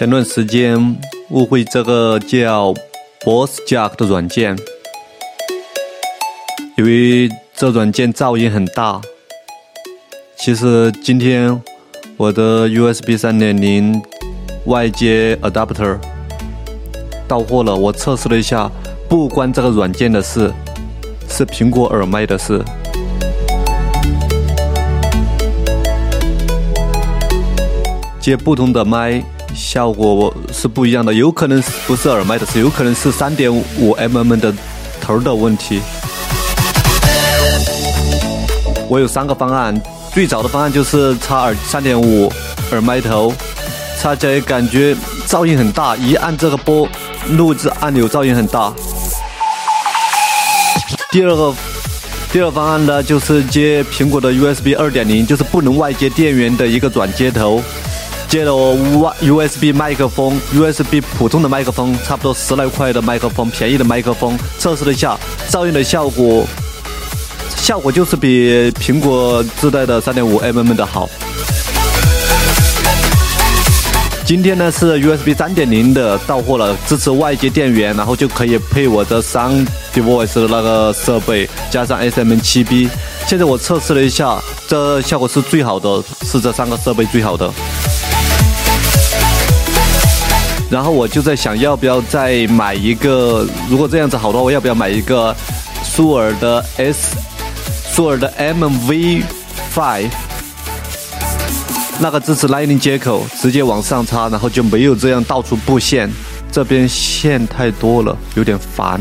前段时间误会这个叫 Boss Jack 的软件，以为这软件噪音很大。其实今天我的 USB 三点零外接 adapter 到货了，我测试了一下，不关这个软件的事，是苹果耳麦的事。接不同的麦。效果是不一样的，有可能不是耳麦的事，有可能是三点五 mm 的头的问题。我有三个方案，最早的方案就是插耳三点五耳麦头，插起来感觉噪音很大，一按这个播录制按钮噪音很大。第二个第二方案呢，就是接苹果的 USB 二点零，就是不能外接电源的一个转接头。接了我 USB 麦克风，USB 普通的麦克风，差不多十来块的麦克风，便宜的麦克风，测试了一下噪音的效果，效果就是比苹果自带的三点五 mm 的好。今天呢是 USB 三点零的到货了，支持外接电源，然后就可以配我的 Sound Device 的那个设备，加上 SM7B。现在我测试了一下，这效果是最好的，是这三个设备最好的。然后我就在想，要不要再买一个？如果这样子好的话，我要不要买一个苏尔的 S，苏尔的 MV Five？那个支持 Lightning 接口，直接往上插，然后就没有这样到处布线，这边线太多了，有点烦。